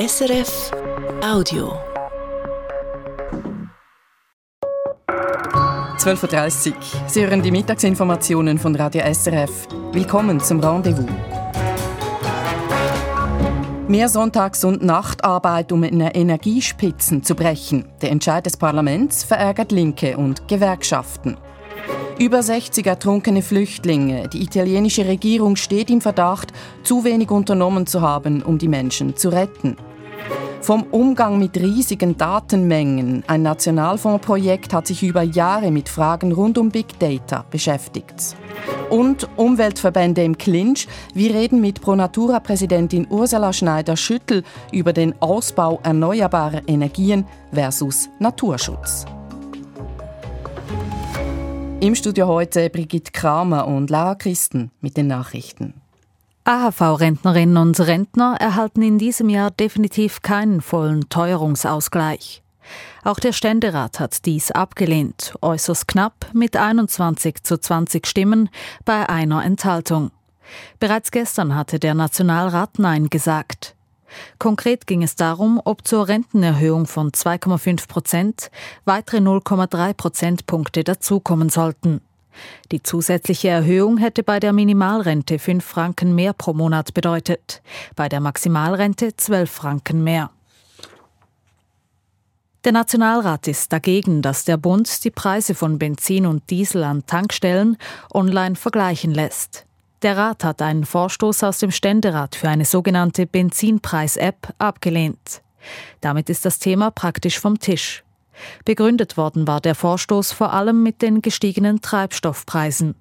SRF Audio. 12.30 Uhr. Sie hören die Mittagsinformationen von Radio SRF. Willkommen zum Rendezvous. Mehr Sonntags- und Nachtarbeit, um Energiespitzen zu brechen. Der Entscheid des Parlaments verärgert Linke und Gewerkschaften. Über 60 ertrunkene Flüchtlinge. Die italienische Regierung steht im Verdacht, zu wenig unternommen zu haben, um die Menschen zu retten. Vom Umgang mit riesigen Datenmengen. Ein Nationalfondsprojekt hat sich über Jahre mit Fragen rund um Big Data beschäftigt. Und Umweltverbände im Clinch. Wir reden mit Pronatura-Präsidentin Ursula Schneider-Schüttel über den Ausbau erneuerbarer Energien versus Naturschutz. Im Studio heute Brigitte Kramer und Lara Christen mit den Nachrichten. AHV-Rentnerinnen und Rentner erhalten in diesem Jahr definitiv keinen vollen Teuerungsausgleich. Auch der Ständerat hat dies abgelehnt, äußerst knapp mit 21 zu 20 Stimmen bei einer Enthaltung. Bereits gestern hatte der Nationalrat Nein gesagt. Konkret ging es darum, ob zur Rentenerhöhung von 2,5 Prozent weitere 0,3 Prozentpunkte dazukommen sollten. Die zusätzliche Erhöhung hätte bei der Minimalrente 5 Franken mehr pro Monat bedeutet, bei der Maximalrente 12 Franken mehr. Der Nationalrat ist dagegen, dass der Bund die Preise von Benzin und Diesel an Tankstellen online vergleichen lässt. Der Rat hat einen Vorstoß aus dem Ständerat für eine sogenannte Benzinpreis-App abgelehnt. Damit ist das Thema praktisch vom Tisch. Begründet worden war der Vorstoß vor allem mit den gestiegenen Treibstoffpreisen.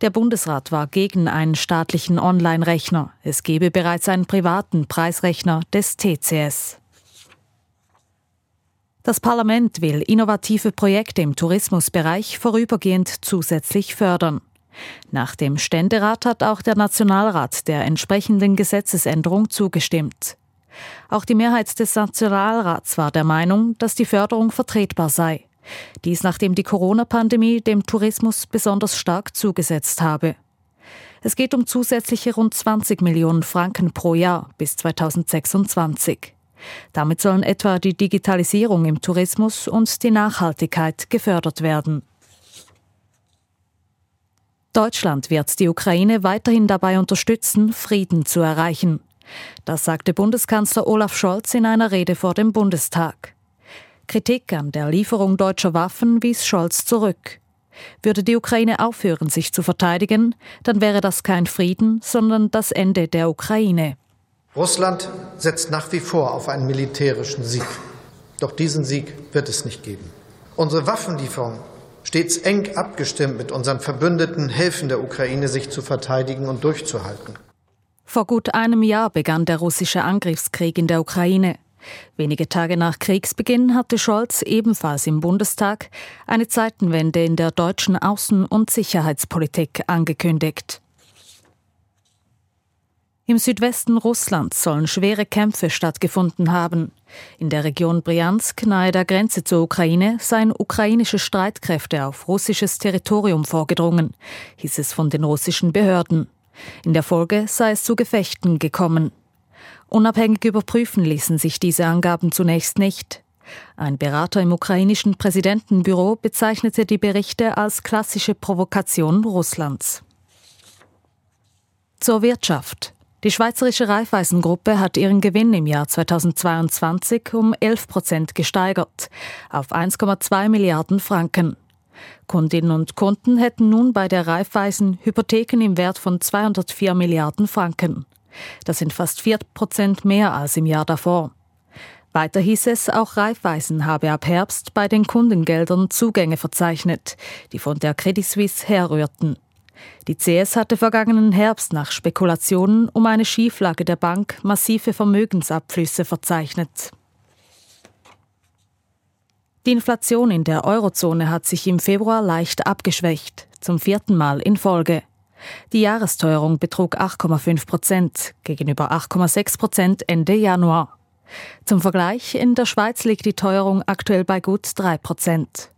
Der Bundesrat war gegen einen staatlichen Online-Rechner. Es gebe bereits einen privaten Preisrechner des TCS. Das Parlament will innovative Projekte im Tourismusbereich vorübergehend zusätzlich fördern. Nach dem Ständerat hat auch der Nationalrat der entsprechenden Gesetzesänderung zugestimmt. Auch die Mehrheit des Nationalrats war der Meinung, dass die Förderung vertretbar sei. Dies nachdem die Corona-Pandemie dem Tourismus besonders stark zugesetzt habe. Es geht um zusätzliche rund 20 Millionen Franken pro Jahr bis 2026. Damit sollen etwa die Digitalisierung im Tourismus und die Nachhaltigkeit gefördert werden. Deutschland wird die Ukraine weiterhin dabei unterstützen, Frieden zu erreichen. Das sagte Bundeskanzler Olaf Scholz in einer Rede vor dem Bundestag. Kritik an der Lieferung deutscher Waffen wies Scholz zurück. Würde die Ukraine aufhören, sich zu verteidigen, dann wäre das kein Frieden, sondern das Ende der Ukraine. Russland setzt nach wie vor auf einen militärischen Sieg. Doch diesen Sieg wird es nicht geben. Unsere Waffenlieferungen stets eng abgestimmt mit unseren Verbündeten helfen der Ukraine, sich zu verteidigen und durchzuhalten. Vor gut einem Jahr begann der russische Angriffskrieg in der Ukraine. Wenige Tage nach Kriegsbeginn hatte Scholz ebenfalls im Bundestag eine Zeitenwende in der deutschen Außen- und Sicherheitspolitik angekündigt. Im Südwesten Russlands sollen schwere Kämpfe stattgefunden haben. In der Region Briansk, nahe der Grenze zur Ukraine, seien ukrainische Streitkräfte auf russisches Territorium vorgedrungen, hieß es von den russischen Behörden. In der Folge sei es zu Gefechten gekommen. Unabhängig überprüfen ließen sich diese Angaben zunächst nicht. Ein Berater im ukrainischen Präsidentenbüro bezeichnete die Berichte als klassische Provokation Russlands. Zur Wirtschaft. Die Schweizerische Raiffeisengruppe hat ihren Gewinn im Jahr 2022 um 11 Prozent gesteigert, auf 1,2 Milliarden Franken. Kundinnen und Kunden hätten nun bei der Raiffeisen Hypotheken im Wert von 204 Milliarden Franken. Das sind fast 4 Prozent mehr als im Jahr davor. Weiter hieß es, auch Raiffeisen habe ab Herbst bei den Kundengeldern Zugänge verzeichnet, die von der Credit Suisse herrührten. Die CS hatte vergangenen Herbst nach Spekulationen um eine Schieflage der Bank massive Vermögensabflüsse verzeichnet. Die Inflation in der Eurozone hat sich im Februar leicht abgeschwächt, zum vierten Mal in Folge. Die Jahresteuerung betrug 8,5 Prozent gegenüber 8,6 Prozent Ende Januar. Zum Vergleich, in der Schweiz liegt die Teuerung aktuell bei gut 3 Prozent.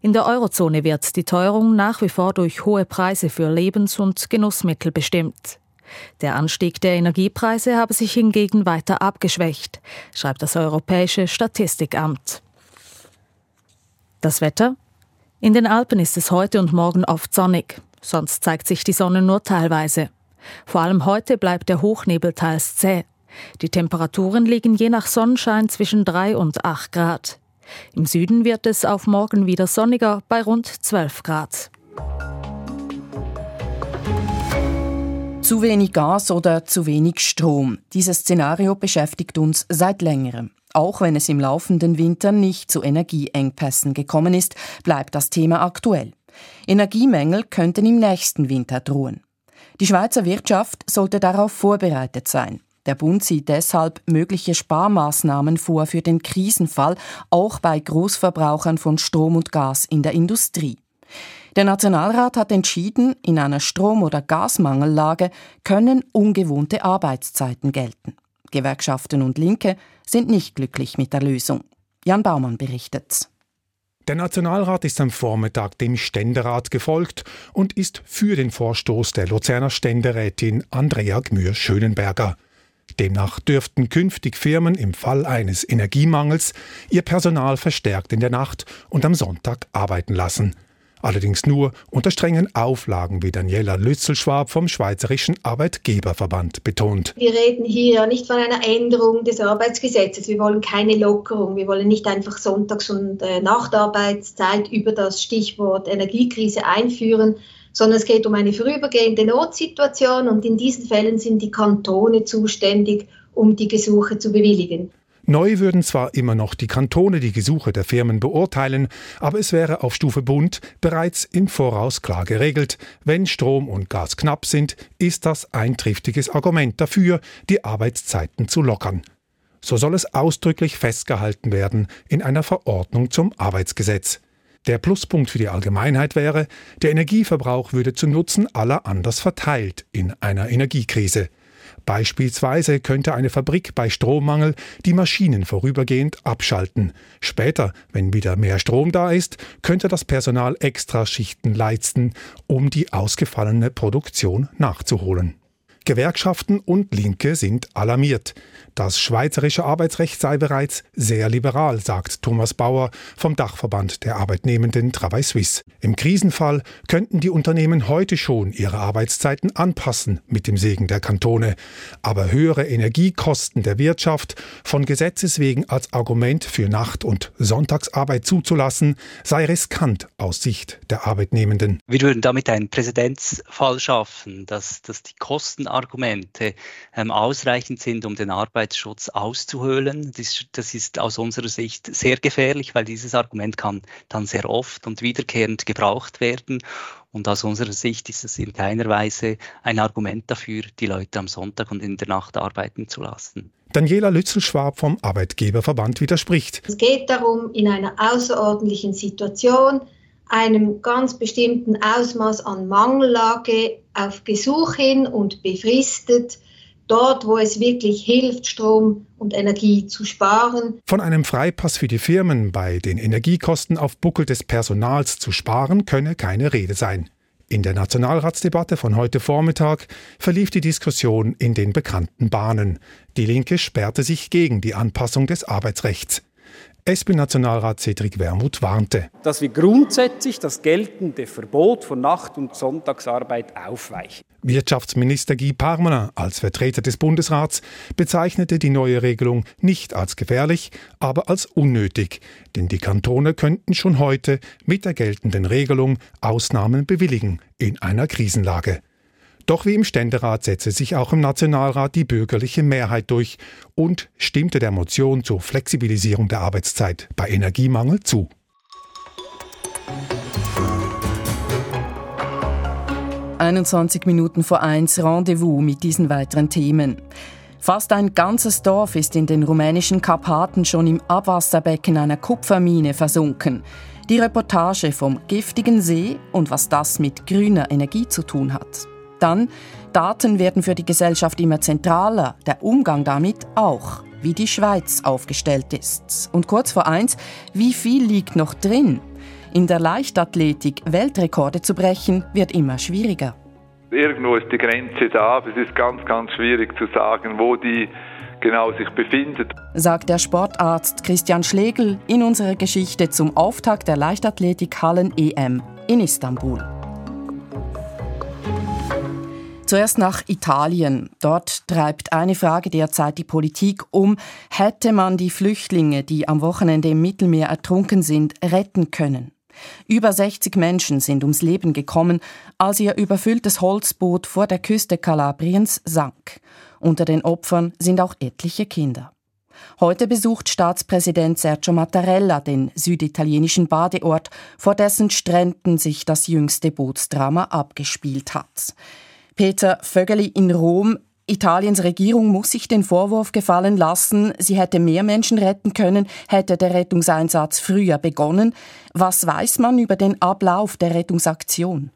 In der Eurozone wird die Teuerung nach wie vor durch hohe Preise für Lebens- und Genussmittel bestimmt. Der Anstieg der Energiepreise habe sich hingegen weiter abgeschwächt, schreibt das Europäische Statistikamt. Das Wetter? In den Alpen ist es heute und morgen oft sonnig, sonst zeigt sich die Sonne nur teilweise. Vor allem heute bleibt der Hochnebel teils zäh. Die Temperaturen liegen je nach Sonnenschein zwischen 3 und 8 Grad. Im Süden wird es auf morgen wieder sonniger bei rund 12 Grad. Zu wenig Gas oder zu wenig Strom. Dieses Szenario beschäftigt uns seit längerem. Auch wenn es im laufenden Winter nicht zu Energieengpässen gekommen ist, bleibt das Thema aktuell. Energiemängel könnten im nächsten Winter drohen. Die Schweizer Wirtschaft sollte darauf vorbereitet sein. Der Bund sieht deshalb mögliche Sparmaßnahmen vor für den Krisenfall, auch bei Großverbrauchern von Strom und Gas in der Industrie. Der Nationalrat hat entschieden, in einer Strom- oder Gasmangellage können ungewohnte Arbeitszeiten gelten. Gewerkschaften und Linke sind nicht glücklich mit der Lösung. Jan Baumann berichtet. Der Nationalrat ist am Vormittag dem Ständerat gefolgt und ist für den Vorstoß der Luzerner Ständerätin Andrea Gmür-Schönenberger. Demnach dürften künftig Firmen im Fall eines Energiemangels ihr Personal verstärkt in der Nacht und am Sonntag arbeiten lassen. Allerdings nur unter strengen Auflagen, wie Daniela Lützelschwab vom Schweizerischen Arbeitgeberverband betont. Wir reden hier nicht von einer Änderung des Arbeitsgesetzes. Wir wollen keine Lockerung. Wir wollen nicht einfach Sonntags- und äh, Nachtarbeitszeit über das Stichwort Energiekrise einführen, sondern es geht um eine vorübergehende Notsituation und in diesen Fällen sind die Kantone zuständig, um die Gesuche zu bewilligen. Neu würden zwar immer noch die Kantone die Gesuche der Firmen beurteilen, aber es wäre auf Stufe Bund bereits im Voraus klar geregelt. Wenn Strom und Gas knapp sind, ist das ein triftiges Argument dafür, die Arbeitszeiten zu lockern. So soll es ausdrücklich festgehalten werden in einer Verordnung zum Arbeitsgesetz. Der Pluspunkt für die Allgemeinheit wäre, der Energieverbrauch würde zu Nutzen aller anders verteilt in einer Energiekrise. Beispielsweise könnte eine Fabrik bei Strommangel die Maschinen vorübergehend abschalten. Später, wenn wieder mehr Strom da ist, könnte das Personal Extraschichten leisten, um die ausgefallene Produktion nachzuholen. Gewerkschaften und Linke sind alarmiert. Das schweizerische Arbeitsrecht sei bereits sehr liberal, sagt Thomas Bauer vom Dachverband der Arbeitnehmenden Travail Suisse. Im Krisenfall könnten die Unternehmen heute schon ihre Arbeitszeiten anpassen mit dem Segen der Kantone. Aber höhere Energiekosten der Wirtschaft von Gesetzes wegen als Argument für Nacht- und Sonntagsarbeit zuzulassen, sei riskant aus Sicht der Arbeitnehmenden. Wir würden damit einen Präzedenzfall schaffen, dass, dass die Kostenargumente ähm, ausreichend sind, um den Arbeit Arbeitsschutz auszuhöhlen. Das, das ist aus unserer Sicht sehr gefährlich, weil dieses Argument kann dann sehr oft und wiederkehrend gebraucht werden. Und aus unserer Sicht ist es in keiner Weise ein Argument dafür, die Leute am Sonntag und in der Nacht arbeiten zu lassen. Daniela Lützelschwab vom Arbeitgeberverband widerspricht. Es geht darum, in einer außerordentlichen Situation einem ganz bestimmten Ausmaß an Mangellage auf Gesuch hin und befristet dort, wo es wirklich hilft, Strom und Energie zu sparen. Von einem Freipass für die Firmen bei den Energiekosten auf Buckel des Personals zu sparen, könne keine Rede sein. In der Nationalratsdebatte von heute Vormittag verlief die Diskussion in den bekannten Bahnen. Die Linke sperrte sich gegen die Anpassung des Arbeitsrechts. SP-Nationalrat Cedric Wermuth warnte. Dass wir grundsätzlich das geltende Verbot von Nacht- und Sonntagsarbeit aufweichen. Wirtschaftsminister Guy Parmelin als Vertreter des Bundesrats bezeichnete die neue Regelung nicht als gefährlich, aber als unnötig, denn die Kantone könnten schon heute mit der geltenden Regelung Ausnahmen bewilligen in einer Krisenlage. Doch wie im Ständerat setzte sich auch im Nationalrat die bürgerliche Mehrheit durch und stimmte der Motion zur Flexibilisierung der Arbeitszeit bei Energiemangel zu. »21 Minuten vor eins Rendezvous mit diesen weiteren Themen. Fast ein ganzes Dorf ist in den rumänischen Karpaten schon im Abwasserbecken einer Kupfermine versunken. Die Reportage vom giftigen See und was das mit grüner Energie zu tun hat. Dann, Daten werden für die Gesellschaft immer zentraler, der Umgang damit auch, wie die Schweiz aufgestellt ist. Und kurz vor eins, wie viel liegt noch drin? In der Leichtathletik Weltrekorde zu brechen, wird immer schwieriger. Irgendwo ist die Grenze da, aber es ist ganz, ganz schwierig zu sagen, wo die genau sich befindet. Sagt der Sportarzt Christian Schlegel in unserer Geschichte zum Auftakt der Leichtathletik-Hallen-EM in Istanbul. Zuerst nach Italien. Dort treibt eine Frage derzeit die Politik um. Hätte man die Flüchtlinge, die am Wochenende im Mittelmeer ertrunken sind, retten können? Über 60 Menschen sind ums Leben gekommen, als ihr überfülltes Holzboot vor der Küste Kalabriens sank. Unter den Opfern sind auch etliche Kinder. Heute besucht Staatspräsident Sergio Mattarella den süditalienischen Badeort, vor dessen Stränden sich das jüngste Bootsdrama abgespielt hat. Peter Vögeli in Rom. Italiens Regierung muss sich den Vorwurf gefallen lassen, sie hätte mehr Menschen retten können, hätte der Rettungseinsatz früher begonnen. Was weiß man über den Ablauf der Rettungsaktion?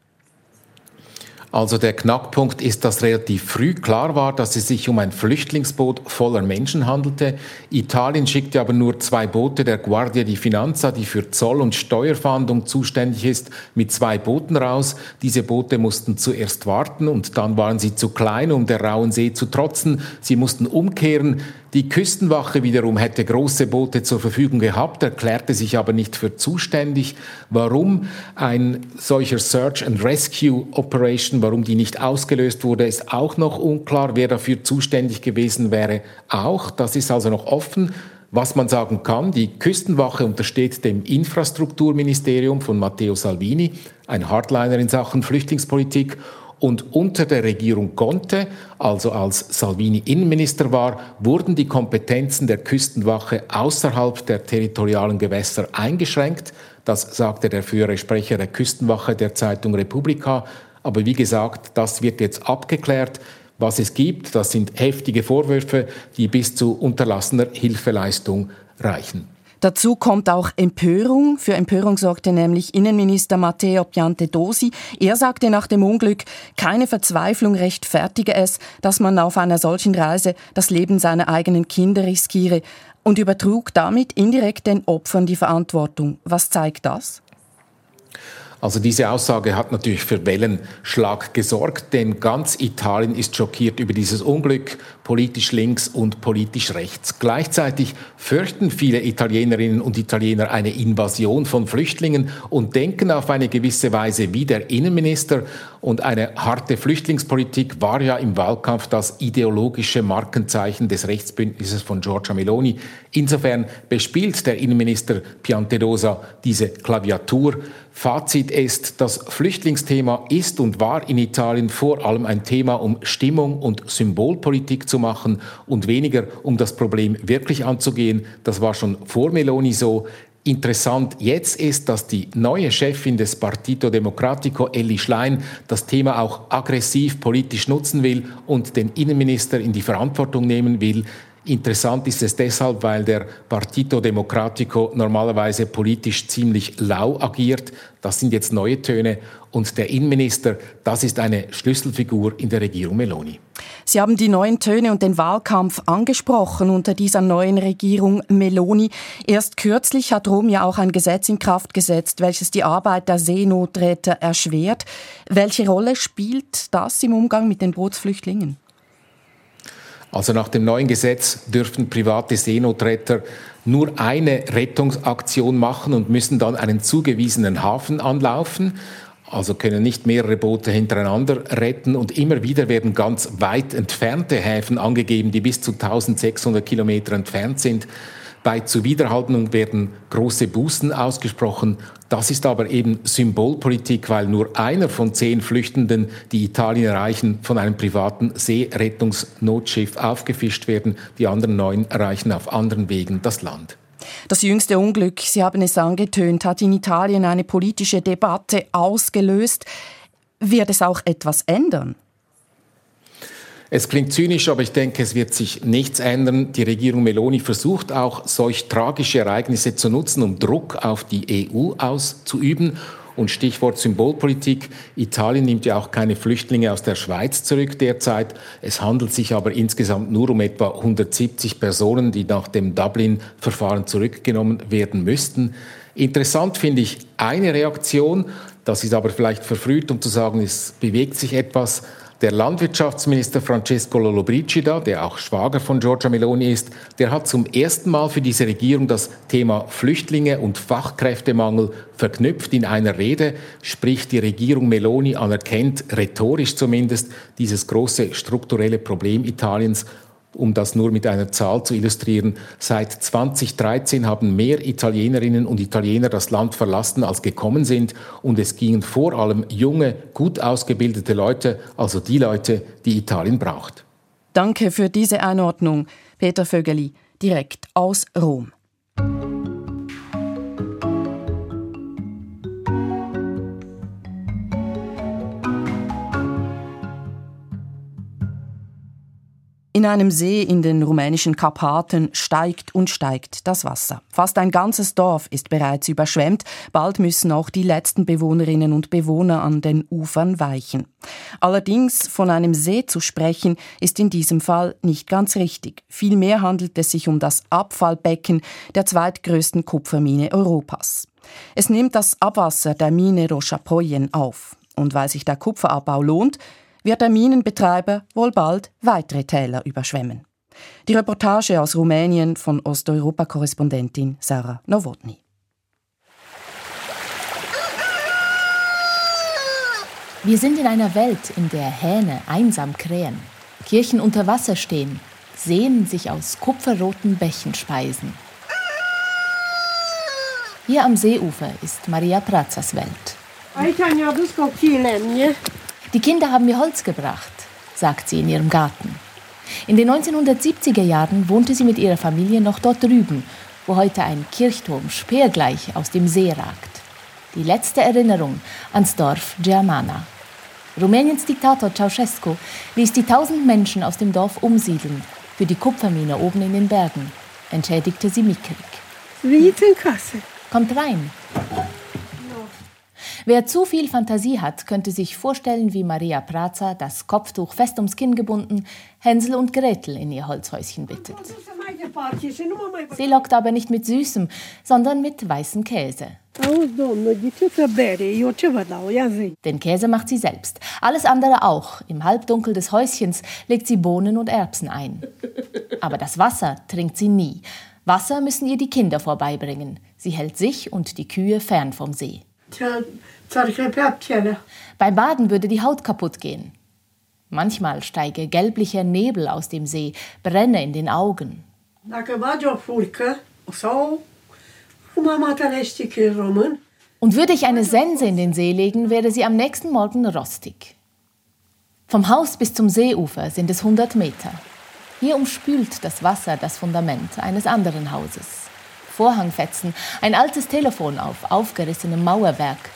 Also der Knackpunkt ist, dass relativ früh klar war, dass es sich um ein Flüchtlingsboot voller Menschen handelte. Italien schickte aber nur zwei Boote der Guardia di Finanza, die für Zoll- und Steuerfahndung zuständig ist, mit zwei Booten raus. Diese Boote mussten zuerst warten und dann waren sie zu klein, um der rauen See zu trotzen. Sie mussten umkehren. Die Küstenwache wiederum hätte große Boote zur Verfügung gehabt, erklärte sich aber nicht für zuständig. Warum ein solcher Search and Rescue Operation, warum die nicht ausgelöst wurde, ist auch noch unklar. Wer dafür zuständig gewesen wäre, auch. Das ist also noch offen. Was man sagen kann, die Küstenwache untersteht dem Infrastrukturministerium von Matteo Salvini, ein Hardliner in Sachen Flüchtlingspolitik und unter der Regierung Conte, also als Salvini Innenminister war, wurden die Kompetenzen der Küstenwache außerhalb der territorialen Gewässer eingeschränkt. Das sagte der frühere Sprecher der Küstenwache der Zeitung Republika. Aber wie gesagt, das wird jetzt abgeklärt. Was es gibt, das sind heftige Vorwürfe, die bis zu unterlassener Hilfeleistung reichen. Dazu kommt auch Empörung. Für Empörung sorgte nämlich Innenminister Matteo Piantedosi. Er sagte nach dem Unglück, keine Verzweiflung rechtfertige es, dass man auf einer solchen Reise das Leben seiner eigenen Kinder riskiere und übertrug damit indirekt den Opfern die Verantwortung. Was zeigt das? Also diese Aussage hat natürlich für Wellenschlag gesorgt, denn ganz Italien ist schockiert über dieses Unglück, politisch links und politisch rechts. Gleichzeitig fürchten viele Italienerinnen und Italiener eine Invasion von Flüchtlingen und denken auf eine gewisse Weise wie der Innenminister. Und eine harte Flüchtlingspolitik war ja im Wahlkampf das ideologische Markenzeichen des Rechtsbündnisses von Giorgia Meloni. Insofern bespielt der Innenminister Piantedosa diese Klaviatur. Fazit ist, das Flüchtlingsthema ist und war in Italien vor allem ein Thema, um Stimmung und Symbolpolitik zu machen und weniger um das Problem wirklich anzugehen. Das war schon vor Meloni so. Interessant jetzt ist, dass die neue Chefin des Partito Democratico, Elli Schlein, das Thema auch aggressiv politisch nutzen will und den Innenminister in die Verantwortung nehmen will. Interessant ist es deshalb, weil der Partito Democratico normalerweise politisch ziemlich lau agiert. Das sind jetzt neue Töne. Und der Innenminister, das ist eine Schlüsselfigur in der Regierung Meloni. Sie haben die neuen Töne und den Wahlkampf angesprochen unter dieser neuen Regierung Meloni. Erst kürzlich hat Rom ja auch ein Gesetz in Kraft gesetzt, welches die Arbeit der Seenotretter erschwert. Welche Rolle spielt das im Umgang mit den Bootsflüchtlingen? Also nach dem neuen Gesetz dürfen private Seenotretter nur eine Rettungsaktion machen und müssen dann einen zugewiesenen Hafen anlaufen. Also können nicht mehrere Boote hintereinander retten und immer wieder werden ganz weit entfernte Häfen angegeben, die bis zu 1600 Kilometer entfernt sind. Bei Zuwiderhaltung werden große Bußen ausgesprochen. Das ist aber eben Symbolpolitik, weil nur einer von zehn Flüchtenden, die Italien erreichen, von einem privaten Seerettungsnotschiff aufgefischt werden. Die anderen neun erreichen auf anderen Wegen das Land. Das jüngste Unglück, Sie haben es angetönt, hat in Italien eine politische Debatte ausgelöst. Wird es auch etwas ändern? Es klingt zynisch, aber ich denke, es wird sich nichts ändern. Die Regierung Meloni versucht auch, solch tragische Ereignisse zu nutzen, um Druck auf die EU auszuüben. Und Stichwort Symbolpolitik. Italien nimmt ja auch keine Flüchtlinge aus der Schweiz zurück derzeit. Es handelt sich aber insgesamt nur um etwa 170 Personen, die nach dem Dublin-Verfahren zurückgenommen werden müssten. Interessant finde ich eine Reaktion, Das ist aber vielleicht verfrüht, um zu sagen, es bewegt sich etwas. Der Landwirtschaftsminister Francesco Lollobrigida, der auch Schwager von Giorgia Meloni ist, der hat zum ersten Mal für diese Regierung das Thema Flüchtlinge und Fachkräftemangel verknüpft in einer Rede, sprich die Regierung Meloni anerkennt, rhetorisch zumindest, dieses große strukturelle Problem Italiens um das nur mit einer Zahl zu illustrieren, seit 2013 haben mehr Italienerinnen und Italiener das Land verlassen, als gekommen sind. Und es gingen vor allem junge, gut ausgebildete Leute, also die Leute, die Italien braucht. Danke für diese Einordnung, Peter Vögeli, direkt aus Rom. In einem See in den rumänischen Karpaten steigt und steigt das Wasser. Fast ein ganzes Dorf ist bereits überschwemmt. Bald müssen auch die letzten Bewohnerinnen und Bewohner an den Ufern weichen. Allerdings von einem See zu sprechen, ist in diesem Fall nicht ganz richtig. Vielmehr handelt es sich um das Abfallbecken der zweitgrößten Kupfermine Europas. Es nimmt das Abwasser der Mine Rochapoyen auf. Und weil sich der Kupferabbau lohnt, wird der Minenbetreiber wohl bald weitere Täler überschwemmen. Die Reportage aus Rumänien von Osteuropa-Korrespondentin Sarah Nowotny. Wir sind in einer Welt, in der Hähne einsam krähen, Kirchen unter Wasser stehen, Seen sich aus kupferroten Bächen speisen. Hier am Seeufer ist Maria Prazas Welt. Die Kinder haben mir Holz gebracht, sagt sie in ihrem Garten. In den 1970er Jahren wohnte sie mit ihrer Familie noch dort drüben, wo heute ein Kirchturm speergleich aus dem See ragt. Die letzte Erinnerung ans Dorf Germana. Rumäniens Diktator Ceausescu ließ die tausend Menschen aus dem Dorf umsiedeln für die Kupfermine oben in den Bergen, entschädigte sie mickrig. Kommt rein, Wer zu viel Fantasie hat, könnte sich vorstellen, wie Maria Praza, das Kopftuch fest ums Kinn gebunden, Hänsel und Gretel in ihr Holzhäuschen bittet. Sie lockt aber nicht mit Süßem, sondern mit weißem Käse. Den Käse macht sie selbst. Alles andere auch. Im Halbdunkel des Häuschens legt sie Bohnen und Erbsen ein. Aber das Wasser trinkt sie nie. Wasser müssen ihr die Kinder vorbeibringen. Sie hält sich und die Kühe fern vom See. Beim Baden würde die Haut kaputt gehen. Manchmal steige gelblicher Nebel aus dem See, brenne in den Augen. Und würde ich eine Sense in den See legen, wäre sie am nächsten Morgen rostig. Vom Haus bis zum Seeufer sind es 100 Meter. Hier umspült das Wasser das Fundament eines anderen Hauses. Vorhangfetzen, ein altes Telefon auf aufgerissenem Mauerwerk.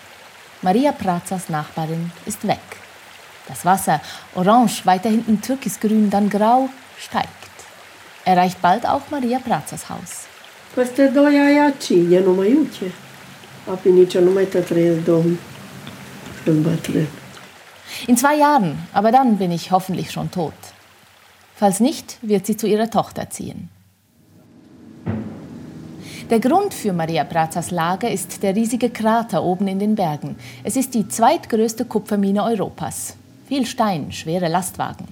Maria Prazas Nachbarin ist weg. Das Wasser, orange, weiter hinten türkisgrün, dann grau, steigt. Erreicht bald auch Maria Prazas Haus. In zwei Jahren, aber dann bin ich hoffentlich schon tot. Falls nicht, wird sie zu ihrer Tochter ziehen. Der Grund für Maria Brazas Lage ist der riesige Krater oben in den Bergen. Es ist die zweitgrößte Kupfermine Europas. Viel Stein, schwere Lastwagen.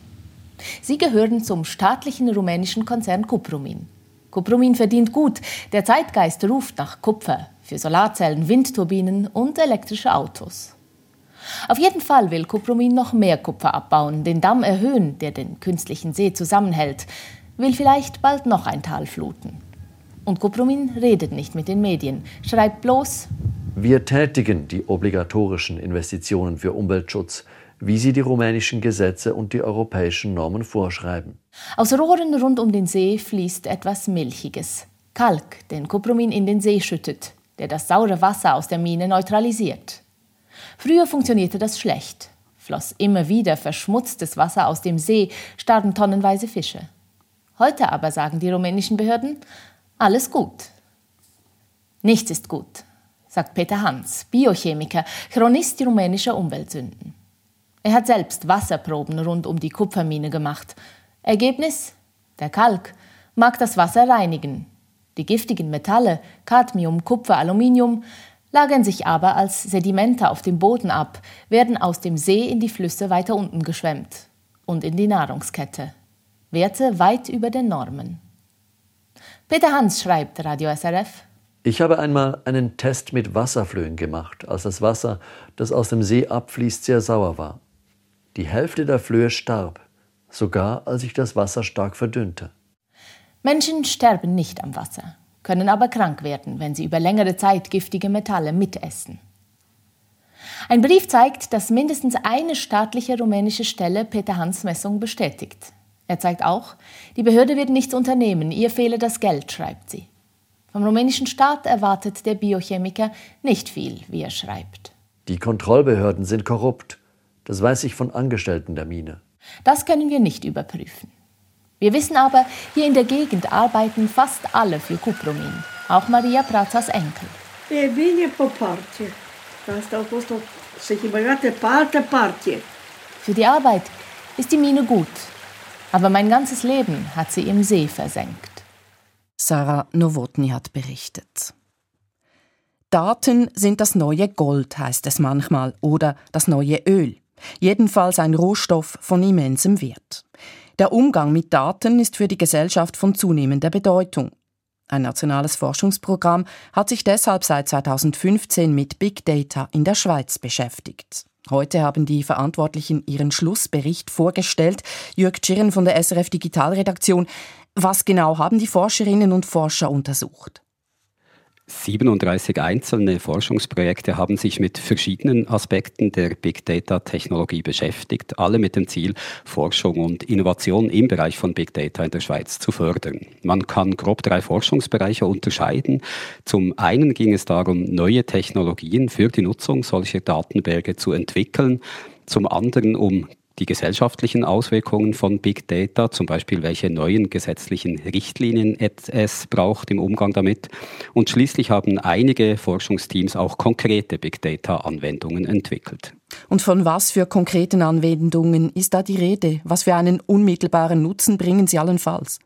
Sie gehören zum staatlichen rumänischen Konzern Kuprumin. Kuprumin verdient gut. Der Zeitgeist ruft nach Kupfer für Solarzellen, Windturbinen und elektrische Autos. Auf jeden Fall will Kuprumin noch mehr Kupfer abbauen, den Damm erhöhen, der den künstlichen See zusammenhält, will vielleicht bald noch ein Tal fluten. Und Kuprumin redet nicht mit den Medien, schreibt bloß, wir tätigen die obligatorischen Investitionen für Umweltschutz, wie sie die rumänischen Gesetze und die europäischen Normen vorschreiben. Aus Rohren rund um den See fließt etwas Milchiges. Kalk, den Kuprumin in den See schüttet, der das saure Wasser aus der Mine neutralisiert. Früher funktionierte das schlecht. Floss immer wieder verschmutztes Wasser aus dem See, starben tonnenweise Fische. Heute aber sagen die rumänischen Behörden, alles gut. Nichts ist gut, sagt Peter Hans, Biochemiker, Chronist rumänischer Umweltsünden. Er hat selbst Wasserproben rund um die Kupfermine gemacht. Ergebnis? Der Kalk mag das Wasser reinigen. Die giftigen Metalle, Cadmium, Kupfer, Aluminium, lagern sich aber als Sedimente auf dem Boden ab, werden aus dem See in die Flüsse weiter unten geschwemmt und in die Nahrungskette. Werte weit über den Normen. Peter Hans schreibt Radio SRF. Ich habe einmal einen Test mit Wasserflöhen gemacht, als das Wasser, das aus dem See abfließt, sehr sauer war. Die Hälfte der Flöhe starb, sogar als sich das Wasser stark verdünnte. Menschen sterben nicht am Wasser, können aber krank werden, wenn sie über längere Zeit giftige Metalle mitessen. Ein Brief zeigt, dass mindestens eine staatliche rumänische Stelle Peter Hans Messung bestätigt. Er zeigt auch, die Behörde wird nichts unternehmen, ihr fehle das Geld, schreibt sie. Vom rumänischen Staat erwartet der Biochemiker nicht viel, wie er schreibt. Die Kontrollbehörden sind korrupt. Das weiß ich von Angestellten der Mine. Das können wir nicht überprüfen. Wir wissen aber, hier in der Gegend arbeiten fast alle für Kupromin, auch Maria Prazas Enkel. E bine pe parte. Asta a fost o să parte Für die Arbeit ist die Mine gut, aber mein ganzes Leben hat sie im See versenkt. Sarah Nowotny hat berichtet. Daten sind das neue Gold, heißt es manchmal, oder das neue Öl. Jedenfalls ein Rohstoff von immensem Wert. Der Umgang mit Daten ist für die Gesellschaft von zunehmender Bedeutung. Ein nationales Forschungsprogramm hat sich deshalb seit 2015 mit Big Data in der Schweiz beschäftigt. Heute haben die Verantwortlichen ihren Schlussbericht vorgestellt. Jörg Tschirren von der SRF Digitalredaktion. Was genau haben die Forscherinnen und Forscher untersucht? 37 einzelne Forschungsprojekte haben sich mit verschiedenen Aspekten der Big Data Technologie beschäftigt, alle mit dem Ziel, Forschung und Innovation im Bereich von Big Data in der Schweiz zu fördern. Man kann grob drei Forschungsbereiche unterscheiden. Zum einen ging es darum, neue Technologien für die Nutzung solcher Datenberge zu entwickeln. Zum anderen um die gesellschaftlichen Auswirkungen von Big Data, zum Beispiel welche neuen gesetzlichen Richtlinien es braucht im Umgang damit. Und schließlich haben einige Forschungsteams auch konkrete Big Data-Anwendungen entwickelt. Und von was für konkreten Anwendungen ist da die Rede? Was für einen unmittelbaren Nutzen bringen sie allenfalls?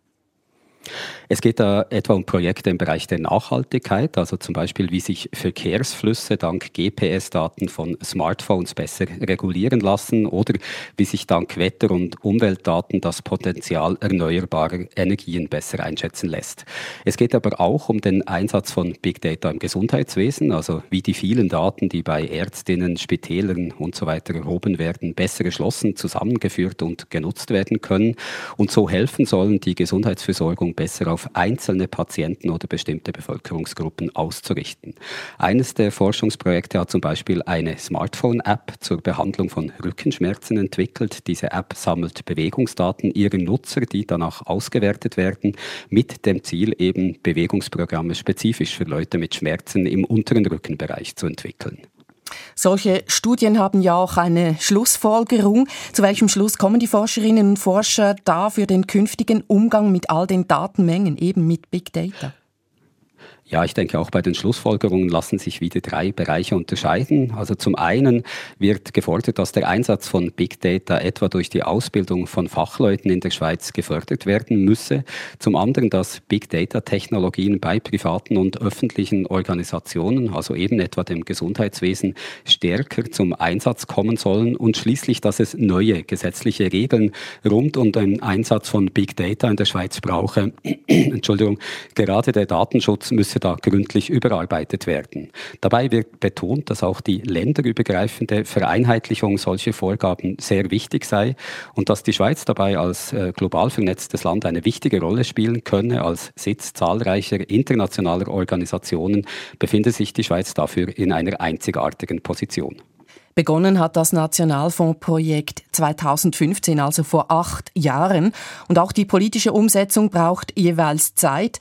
Es geht da etwa um Projekte im Bereich der Nachhaltigkeit, also zum Beispiel, wie sich Verkehrsflüsse dank GPS-Daten von Smartphones besser regulieren lassen oder wie sich dank Wetter- und Umweltdaten das Potenzial erneuerbarer Energien besser einschätzen lässt. Es geht aber auch um den Einsatz von Big Data im Gesundheitswesen, also wie die vielen Daten, die bei Ärztinnen, Spitälern und so weiter erhoben werden, besser geschlossen, zusammengeführt und genutzt werden können und so helfen sollen, die Gesundheitsversorgung Behandlung besser auf einzelne Patienten oder bestimmte Bevölkerungsgruppen auszurichten. Eines der Forschungsprojekte hat zum Beispiel eine Smartphone-App zur Behandlung von Rückenschmerzen entwickelt. Diese App sammelt Bewegungsdaten ihrer Nutzer, die danach ausgewertet werden, mit dem Ziel eben Bewegungsprogramme spezifisch für Leute mit Schmerzen im unteren Rückenbereich zu entwickeln. Solche Studien haben ja auch eine Schlussfolgerung. Zu welchem Schluss kommen die Forscherinnen und Forscher da für den künftigen Umgang mit all den Datenmengen, eben mit Big Data? Ja, ich denke, auch bei den Schlussfolgerungen lassen sich wieder drei Bereiche unterscheiden. Also zum einen wird gefordert, dass der Einsatz von Big Data etwa durch die Ausbildung von Fachleuten in der Schweiz gefördert werden müsse. Zum anderen, dass Big Data Technologien bei privaten und öffentlichen Organisationen, also eben etwa dem Gesundheitswesen, stärker zum Einsatz kommen sollen. Und schließlich, dass es neue gesetzliche Regeln rund um den Einsatz von Big Data in der Schweiz brauche. Entschuldigung, gerade der Datenschutz müsse da gründlich überarbeitet werden. Dabei wird betont, dass auch die länderübergreifende Vereinheitlichung solcher Vorgaben sehr wichtig sei und dass die Schweiz dabei als äh, global vernetztes Land eine wichtige Rolle spielen könne. Als Sitz zahlreicher internationaler Organisationen befinde sich die Schweiz dafür in einer einzigartigen Position. Begonnen hat das Nationalfondsprojekt 2015, also vor acht Jahren. Und auch die politische Umsetzung braucht jeweils Zeit.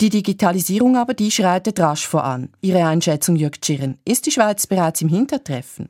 Die Digitalisierung aber, die schreitet rasch voran. Ihre Einschätzung, Jörg Tschirren, ist die Schweiz bereits im Hintertreffen?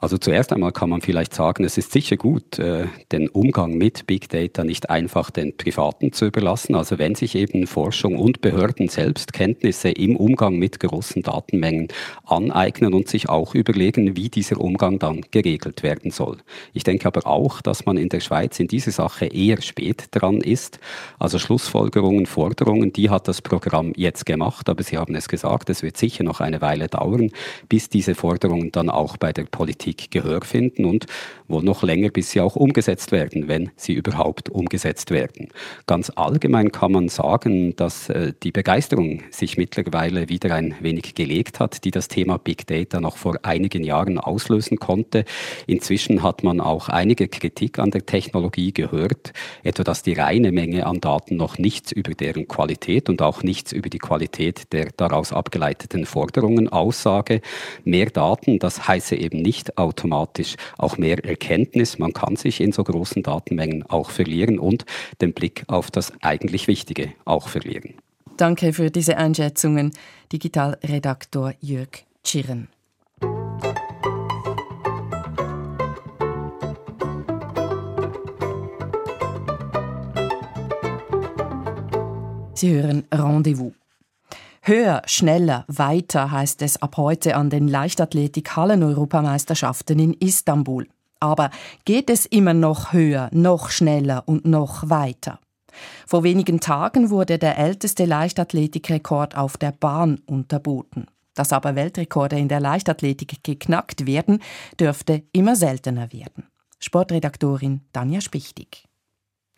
Also zuerst einmal kann man vielleicht sagen, es ist sicher gut, äh, den Umgang mit Big Data nicht einfach den Privaten zu überlassen. Also wenn sich eben Forschung und Behörden selbst Kenntnisse im Umgang mit großen Datenmengen aneignen und sich auch überlegen, wie dieser Umgang dann geregelt werden soll. Ich denke aber auch, dass man in der Schweiz in dieser Sache eher spät dran ist. Also Schlussfolgerungen, Forderungen, die hat das Programm jetzt gemacht, aber Sie haben es gesagt, es wird sicher noch eine Weile dauern, bis diese Forderungen dann auch bei der Politik Politik Gehör finden und wohl noch länger, bis sie auch umgesetzt werden, wenn sie überhaupt umgesetzt werden. Ganz allgemein kann man sagen, dass äh, die Begeisterung sich mittlerweile wieder ein wenig gelegt hat, die das Thema Big Data noch vor einigen Jahren auslösen konnte. Inzwischen hat man auch einige Kritik an der Technologie gehört, etwa dass die reine Menge an Daten noch nichts über deren Qualität und auch nichts über die Qualität der daraus abgeleiteten Forderungen aussage. Mehr Daten, das heiße eben nicht automatisch auch mehr Erkenntnis. Man kann sich in so großen Datenmengen auch verlieren und den Blick auf das eigentlich Wichtige auch verlieren. Danke für diese Einschätzungen, Digitalredaktor Jörg Tschirren. Sie hören Rendezvous. Höher, schneller, weiter heißt es ab heute an den Leichtathletik-Hallen-Europameisterschaften in Istanbul. Aber geht es immer noch höher, noch schneller und noch weiter? Vor wenigen Tagen wurde der älteste Leichtathletikrekord auf der Bahn unterboten. Dass aber Weltrekorde in der Leichtathletik geknackt werden, dürfte immer seltener werden. Sportredaktorin Tanja Spichtig.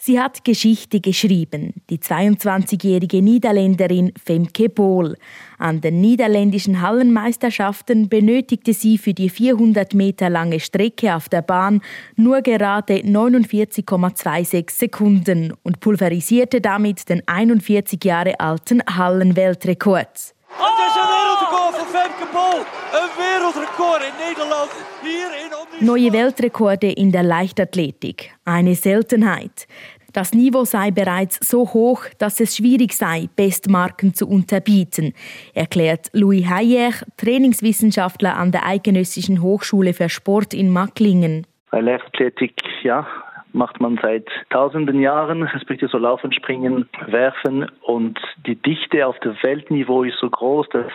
Sie hat Geschichte geschrieben, die 22-jährige Niederländerin Femke Bohl. An den niederländischen Hallenmeisterschaften benötigte sie für die 400 Meter lange Strecke auf der Bahn nur gerade 49,26 Sekunden und pulverisierte damit den 41 Jahre alten Hallenweltrekord. Und das ist ein Wereldrecord von Femke Bol. Ein Wereldrecord in Nederland. Hier Neue Weltrekorde in der Leichtathletik. Eine Seltenheit. Das Niveau sei bereits so hoch, dass es schwierig sei, Bestmarken zu unterbieten, erklärt Louis Heyer, Trainingswissenschaftler an der Eidgenössischen Hochschule für Sport in Macklingen. Bei Leichtathletik, ja, macht man seit tausenden Jahren, respektive so Laufen, Springen, Werfen und die Dichte auf dem Weltniveau ist so groß, dass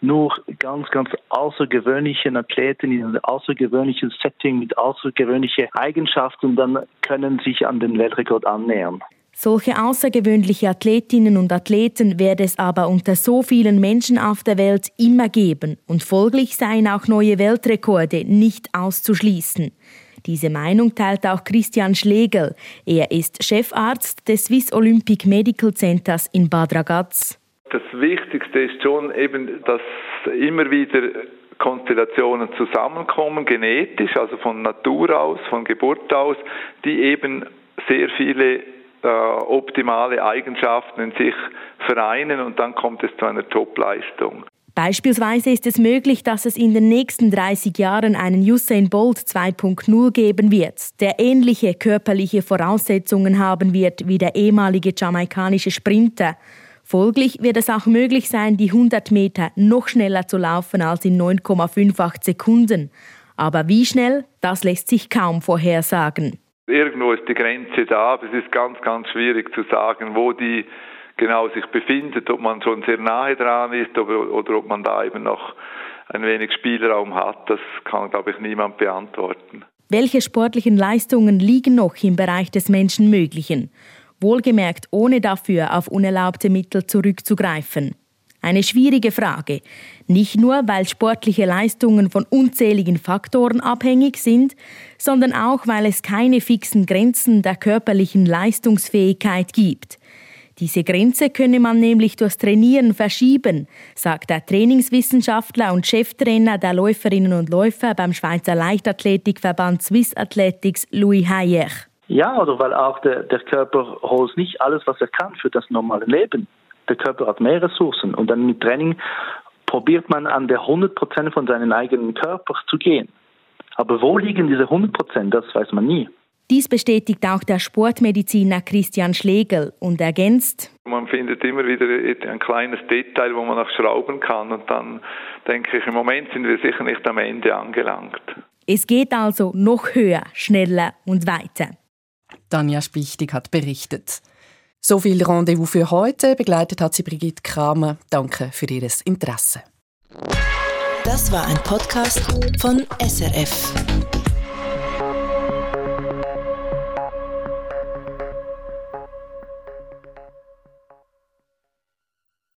nur ganz, ganz außergewöhnliche Athleten in einem außergewöhnlichen Setting mit außergewöhnlichen Eigenschaften dann können sich an den Weltrekord annähern. Solche außergewöhnliche Athletinnen und Athleten werde es aber unter so vielen Menschen auf der Welt immer geben und folglich seien auch neue Weltrekorde nicht auszuschließen. Diese Meinung teilt auch Christian Schlegel. Er ist Chefarzt des Swiss Olympic Medical Centers in Bad Ragaz. Das Wichtigste ist schon eben, dass immer wieder Konstellationen zusammenkommen, genetisch, also von Natur aus, von Geburt aus, die eben sehr viele äh, optimale Eigenschaften in sich vereinen und dann kommt es zu einer Topleistung. Beispielsweise ist es möglich, dass es in den nächsten 30 Jahren einen Usain Bolt 2.0 geben wird, der ähnliche körperliche Voraussetzungen haben wird wie der ehemalige jamaikanische Sprinter. Folglich wird es auch möglich sein, die 100 Meter noch schneller zu laufen als in 9,58 Sekunden. Aber wie schnell, das lässt sich kaum vorhersagen. Irgendwo ist die Grenze da, aber es ist ganz, ganz schwierig zu sagen, wo die genau sich befindet, ob man schon sehr nahe dran ist oder, oder ob man da eben noch ein wenig Spielraum hat, das kann, glaube ich, niemand beantworten. Welche sportlichen Leistungen liegen noch im Bereich des Menschenmöglichen? Wohlgemerkt, ohne dafür auf unerlaubte Mittel zurückzugreifen. Eine schwierige Frage. Nicht nur, weil sportliche Leistungen von unzähligen Faktoren abhängig sind, sondern auch, weil es keine fixen Grenzen der körperlichen Leistungsfähigkeit gibt. Diese Grenze könne man nämlich durchs Trainieren verschieben, sagt der Trainingswissenschaftler und Cheftrainer der Läuferinnen und Läufer beim Schweizer Leichtathletikverband Swiss Athletics, Louis Hayer. Ja, oder weil auch der, der Körper holt nicht alles, was er kann für das normale Leben. Der Körper hat mehr Ressourcen und dann mit Training probiert man an der 100% von seinem eigenen Körper zu gehen. Aber wo liegen diese 100%, das weiß man nie. Dies bestätigt auch der Sportmediziner Christian Schlegel und ergänzt. Man findet immer wieder ein kleines Detail, wo man noch schrauben kann. Und dann denke ich, im Moment sind wir sicher nicht am Ende angelangt. Es geht also noch höher, schneller und weiter. Tanja Spichtig hat berichtet. So viel Rendezvous für heute. Begleitet hat sie Brigitte Kramer. Danke für Ihr Interesse. Das war ein Podcast von SRF.